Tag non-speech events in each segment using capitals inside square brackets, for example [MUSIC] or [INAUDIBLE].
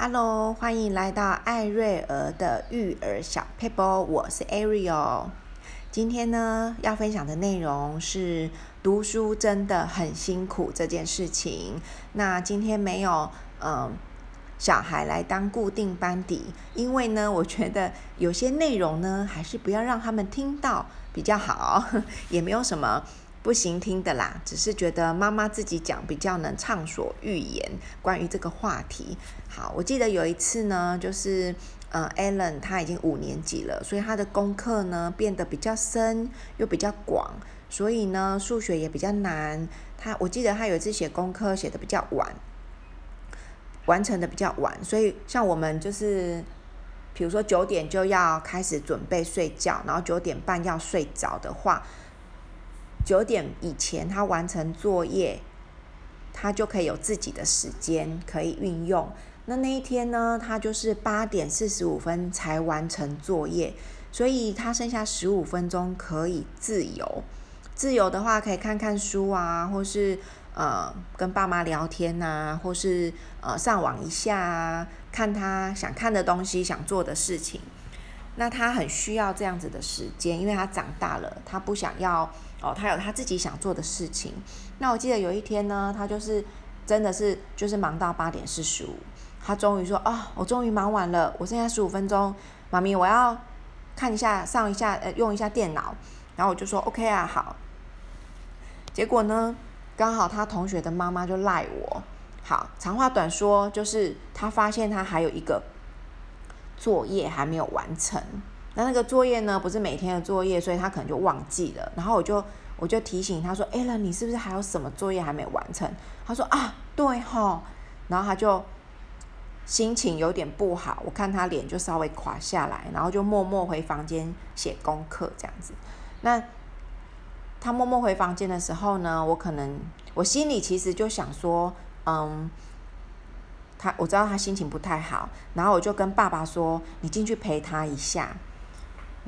Hello，欢迎来到艾瑞儿的育儿小 paper，，我是 Ariel。今天呢，要分享的内容是读书真的很辛苦这件事情。那今天没有嗯小孩来当固定班底，因为呢，我觉得有些内容呢，还是不要让他们听到比较好，[LAUGHS] 也没有什么。不行听的啦，只是觉得妈妈自己讲比较能畅所欲言。关于这个话题，好，我记得有一次呢，就是呃，Allen 他已经五年级了，所以他的功课呢变得比较深又比较广，所以呢数学也比较难。他我记得他有一次写功课写得比较晚，完成的比较晚，所以像我们就是，比如说九点就要开始准备睡觉，然后九点半要睡着的话。九点以前他完成作业，他就可以有自己的时间可以运用。那那一天呢，他就是八点四十五分才完成作业，所以他剩下十五分钟可以自由。自由的话，可以看看书啊，或是呃跟爸妈聊天啊，或是呃上网一下啊，看他想看的东西，想做的事情。那他很需要这样子的时间，因为他长大了，他不想要。哦，他有他自己想做的事情。那我记得有一天呢，他就是真的是就是忙到八点四十五，他终于说啊、哦，我终于忙完了，我剩下十五分钟，妈咪我要看一下上一下呃用一下电脑，然后我就说 OK 啊好。结果呢，刚好他同学的妈妈就赖我，好，长话短说，就是他发现他还有一个作业还没有完成。那那个作业呢，不是每天的作业，所以他可能就忘记了。然后我就我就提醒他说：“哎，那你是不是还有什么作业还没完成？”他说：“啊，对哈。”然后他就心情有点不好，我看他脸就稍微垮下来，然后就默默回房间写功课这样子。那他默默回房间的时候呢，我可能我心里其实就想说，嗯，他我知道他心情不太好，然后我就跟爸爸说：“你进去陪他一下。”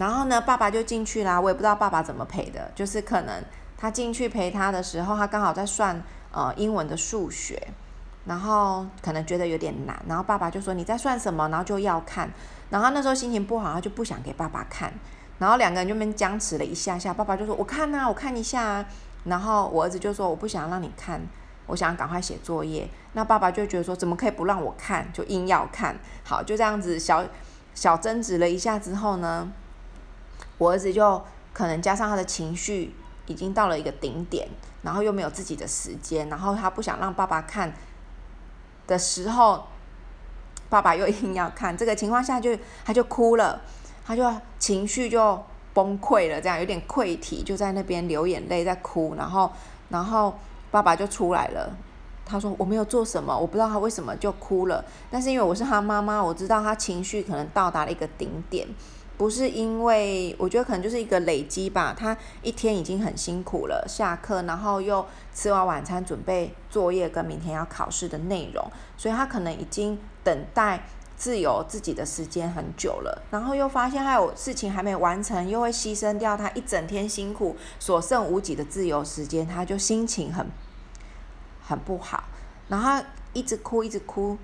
然后呢，爸爸就进去啦。我也不知道爸爸怎么陪的，就是可能他进去陪他的时候，他刚好在算呃英文的数学，然后可能觉得有点难，然后爸爸就说，你在算什么？然后就要看，然后那时候心情不好，他就不想给爸爸看，然后两个人就边僵持了一下下，爸爸就说，我看啊，我看一下啊，然后我儿子就说，我不想让你看，我想赶快写作业。那爸爸就觉得说，怎么可以不让我看，就硬要看。好，就这样子小小争执了一下之后呢，我儿子就可能加上他的情绪已经到了一个顶点，然后又没有自己的时间，然后他不想让爸爸看的时候，爸爸又 [LAUGHS] 硬要看，这个情况下就他就哭了，他就情绪就崩溃了，这样有点溃堤，就在那边流眼泪在哭，然后然后爸爸就出来了，他说我没有做什么，我不知道他为什么就哭了，但是因为我是他妈妈，我知道他情绪可能到达了一个顶点。不是因为，我觉得可能就是一个累积吧。他一天已经很辛苦了，下课然后又吃完晚餐，准备作业跟明天要考试的内容，所以他可能已经等待自由自己的时间很久了。然后又发现还有事情还没完成，又会牺牲掉他一整天辛苦所剩无几的自由时间，他就心情很很不好，然后一直哭，一直哭。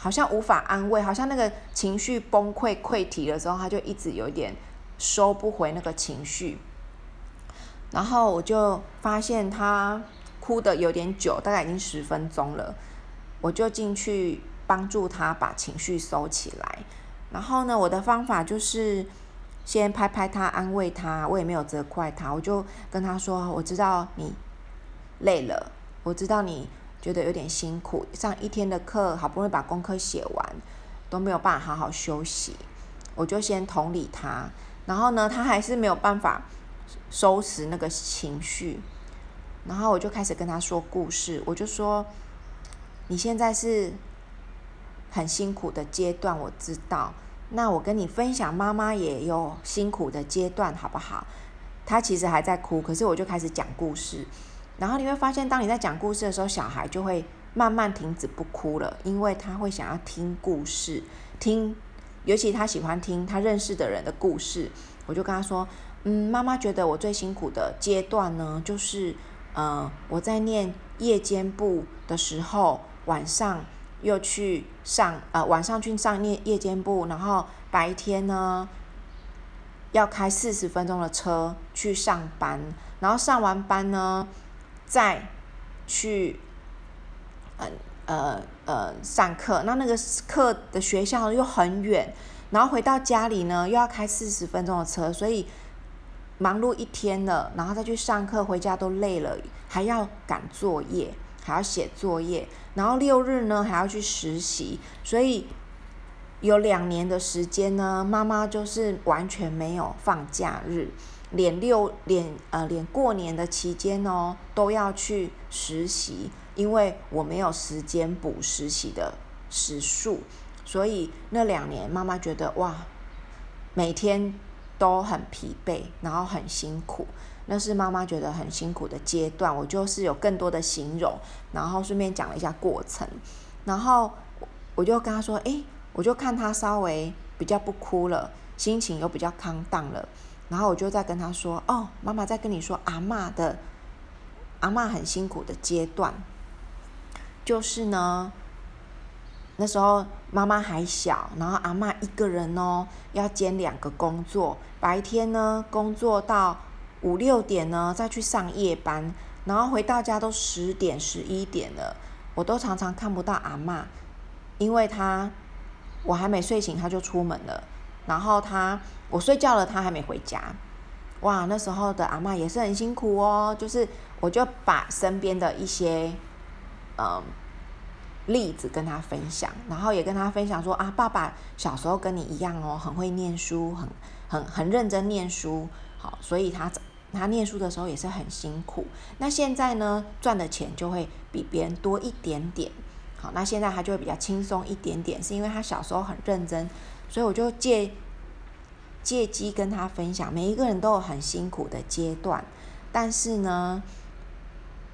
好像无法安慰，好像那个情绪崩溃溃堤的时候，他就一直有一点收不回那个情绪。然后我就发现他哭得有点久，大概已经十分钟了。我就进去帮助他把情绪收起来。然后呢，我的方法就是先拍拍他，安慰他，我也没有责怪他，我就跟他说：“我知道你累了，我知道你。”觉得有点辛苦，上一天的课，好不容易把功课写完，都没有办法好好休息。我就先同理他，然后呢，他还是没有办法收拾那个情绪。然后我就开始跟他说故事，我就说：“你现在是很辛苦的阶段，我知道。那我跟你分享，妈妈也有辛苦的阶段，好不好？”他其实还在哭，可是我就开始讲故事。然后你会发现，当你在讲故事的时候，小孩就会慢慢停止不哭了，因为他会想要听故事，听，尤其他喜欢听他认识的人的故事。我就跟他说，嗯，妈妈觉得我最辛苦的阶段呢，就是，呃，我在念夜间部的时候，晚上又去上呃晚上去上夜夜间部，然后白天呢要开四十分钟的车去上班，然后上完班呢再去嗯呃呃上课，那那个课的学校又很远，然后回到家里呢又要开四十分钟的车，所以忙碌一天了，然后再去上课，回家都累了，还要赶作业。还要写作业，然后六日呢还要去实习，所以有两年的时间呢，妈妈就是完全没有放假日，连六连呃连过年的期间哦都要去实习，因为我没有时间补实习的时数，所以那两年妈妈觉得哇，每天都很疲惫，然后很辛苦。那是妈妈觉得很辛苦的阶段，我就是有更多的形容，然后顺便讲了一下过程，然后我就跟她说，诶，我就看她稍微比较不哭了，心情又比较康荡了，然后我就再跟他说，哦，妈妈在跟你说阿嬷的，阿嬷很辛苦的阶段，就是呢，那时候妈妈还小，然后阿嬷一个人哦，要兼两个工作，白天呢工作到。五六点呢，再去上夜班，然后回到家都十点十一点了，我都常常看不到阿嬷，因为她我还没睡醒，她就出门了，然后他我睡觉了，他还没回家，哇，那时候的阿嬷也是很辛苦哦，就是我就把身边的一些嗯例子跟他分享，然后也跟他分享说啊，爸爸小时候跟你一样哦，很会念书，很很很认真念书，好，所以他。他念书的时候也是很辛苦，那现在呢，赚的钱就会比别人多一点点。好，那现在他就会比较轻松一点点，是因为他小时候很认真，所以我就借借机跟他分享，每一个人都有很辛苦的阶段，但是呢，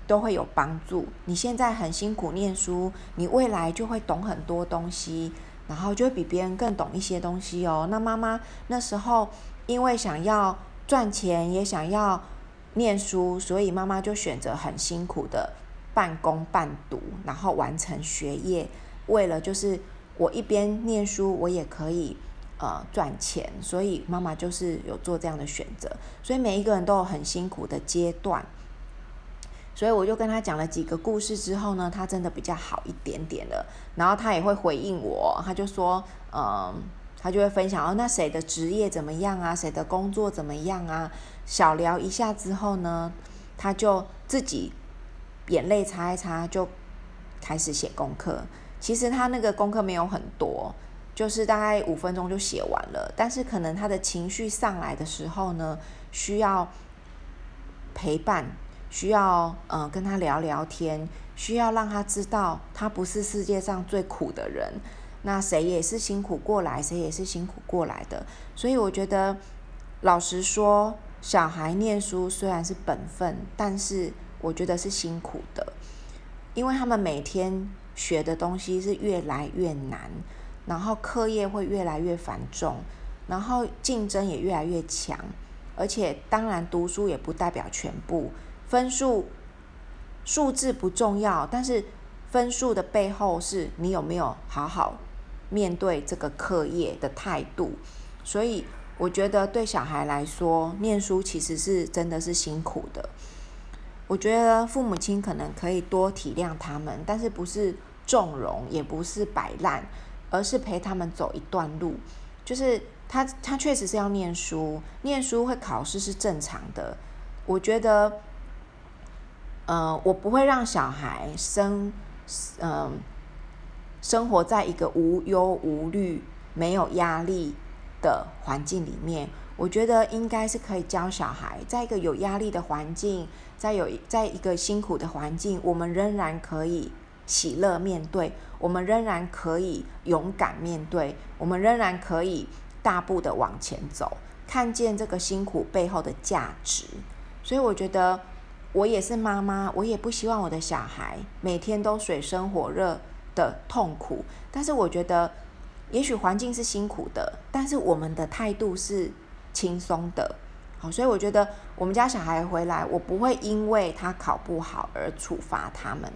都会有帮助。你现在很辛苦念书，你未来就会懂很多东西，然后就会比别人更懂一些东西哦。那妈妈那时候因为想要。赚钱也想要念书，所以妈妈就选择很辛苦的半工半读，然后完成学业。为了就是我一边念书，我也可以呃赚钱，所以妈妈就是有做这样的选择。所以每一个人都有很辛苦的阶段，所以我就跟他讲了几个故事之后呢，他真的比较好一点点了。然后他也会回应我，他就说嗯。呃他就会分享哦，那谁的职业怎么样啊？谁的工作怎么样啊？小聊一下之后呢，他就自己眼泪擦一擦，就开始写功课。其实他那个功课没有很多，就是大概五分钟就写完了。但是可能他的情绪上来的时候呢，需要陪伴，需要嗯、跟他聊聊天，需要让他知道他不是世界上最苦的人。那谁也是辛苦过来，谁也是辛苦过来的，所以我觉得，老实说，小孩念书虽然是本分，但是我觉得是辛苦的，因为他们每天学的东西是越来越难，然后课业会越来越繁重，然后竞争也越来越强，而且当然读书也不代表全部，分数数字不重要，但是分数的背后是你有没有好好。面对这个课业的态度，所以我觉得对小孩来说，念书其实是真的是辛苦的。我觉得父母亲可能可以多体谅他们，但是不是纵容，也不是摆烂，而是陪他们走一段路。就是他他确实是要念书，念书会考试是正常的。我觉得，呃，我不会让小孩生，嗯、生活在一个无忧无虑、没有压力的环境里面，我觉得应该是可以教小孩，在一个有压力的环境，在有在一个辛苦的环境，我们仍然可以喜乐面对，我们仍然可以勇敢面对，我们仍然可以大步的往前走，看见这个辛苦背后的价值。所以我觉得，我也是妈妈，我也不希望我的小孩每天都水深火热。的痛苦，但是我觉得，也许环境是辛苦的，但是我们的态度是轻松的，好，所以我觉得我们家小孩回来，我不会因为他考不好而处罚他们，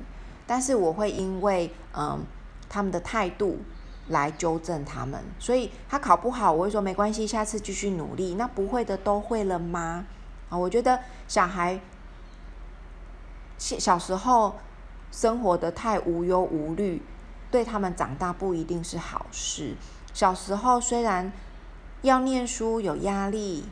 但是我会因为嗯他们的态度来纠正他们。所以他考不好，我会说没关系，下次继续努力。那不会的都会了吗？啊，我觉得小孩小时候生活的太无忧无虑，对他们长大不一定是好事。小时候虽然要念书有压力，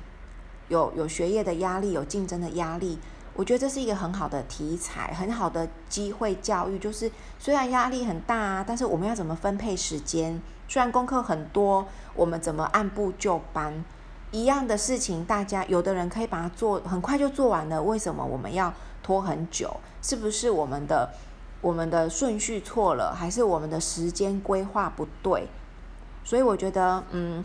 有有学业的压力，有竞争的压力。我觉得这是一个很好的题材，很好的机会教育。就是虽然压力很大啊，但是我们要怎么分配时间？虽然功课很多，我们怎么按部就班？一样的事情，大家有的人可以把它做很快就做完了，为什么我们要拖很久？是不是我们的我们的顺序错了，还是我们的时间规划不对？所以我觉得，嗯，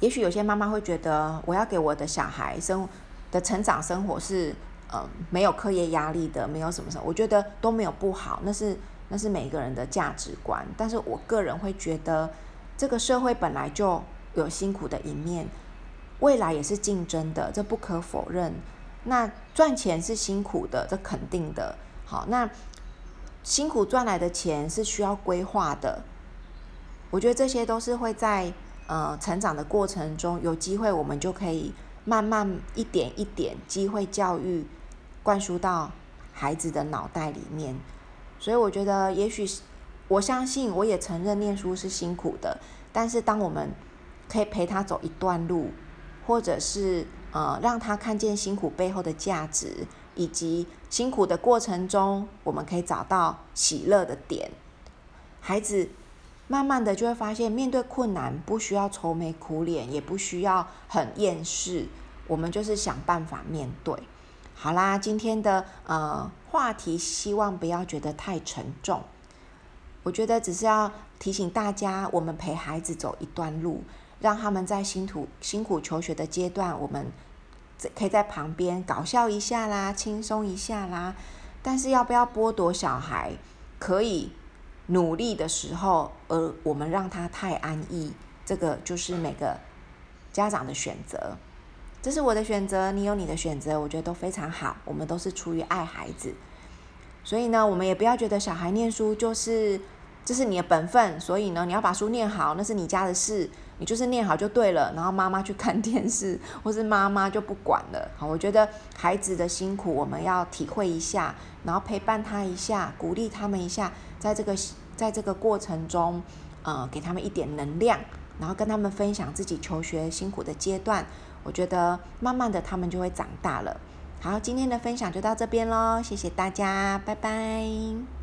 也许有些妈妈会觉得，我要给我的小孩生的成长生活是。嗯，没有课业压力的，没有什么什么，我觉得都没有不好，那是那是每个人的价值观。但是我个人会觉得，这个社会本来就有辛苦的一面，未来也是竞争的，这不可否认。那赚钱是辛苦的，这肯定的。好，那辛苦赚来的钱是需要规划的。我觉得这些都是会在呃成长的过程中，有机会我们就可以慢慢一点一点机会教育。灌输到孩子的脑袋里面，所以我觉得，也许我相信，我也承认念书是辛苦的。但是，当我们可以陪他走一段路，或者是呃让他看见辛苦背后的价值，以及辛苦的过程中，我们可以找到喜乐的点，孩子慢慢的就会发现，面对困难不需要愁眉苦脸，也不需要很厌世，我们就是想办法面对。好啦，今天的呃话题，希望不要觉得太沉重。我觉得只是要提醒大家，我们陪孩子走一段路，让他们在辛苦辛苦求学的阶段，我们可以在旁边搞笑一下啦，轻松一下啦。但是要不要剥夺小孩可以努力的时候，而我们让他太安逸，这个就是每个家长的选择。这是我的选择，你有你的选择，我觉得都非常好。我们都是出于爱孩子，所以呢，我们也不要觉得小孩念书就是这是你的本分，所以呢，你要把书念好，那是你家的事，你就是念好就对了。然后妈妈去看电视，或是妈妈就不管了。好，我觉得孩子的辛苦我们要体会一下，然后陪伴他一下，鼓励他们一下，在这个在这个过程中，呃，给他们一点能量，然后跟他们分享自己求学辛苦的阶段。我觉得慢慢的他们就会长大了。好，今天的分享就到这边喽，谢谢大家，拜拜。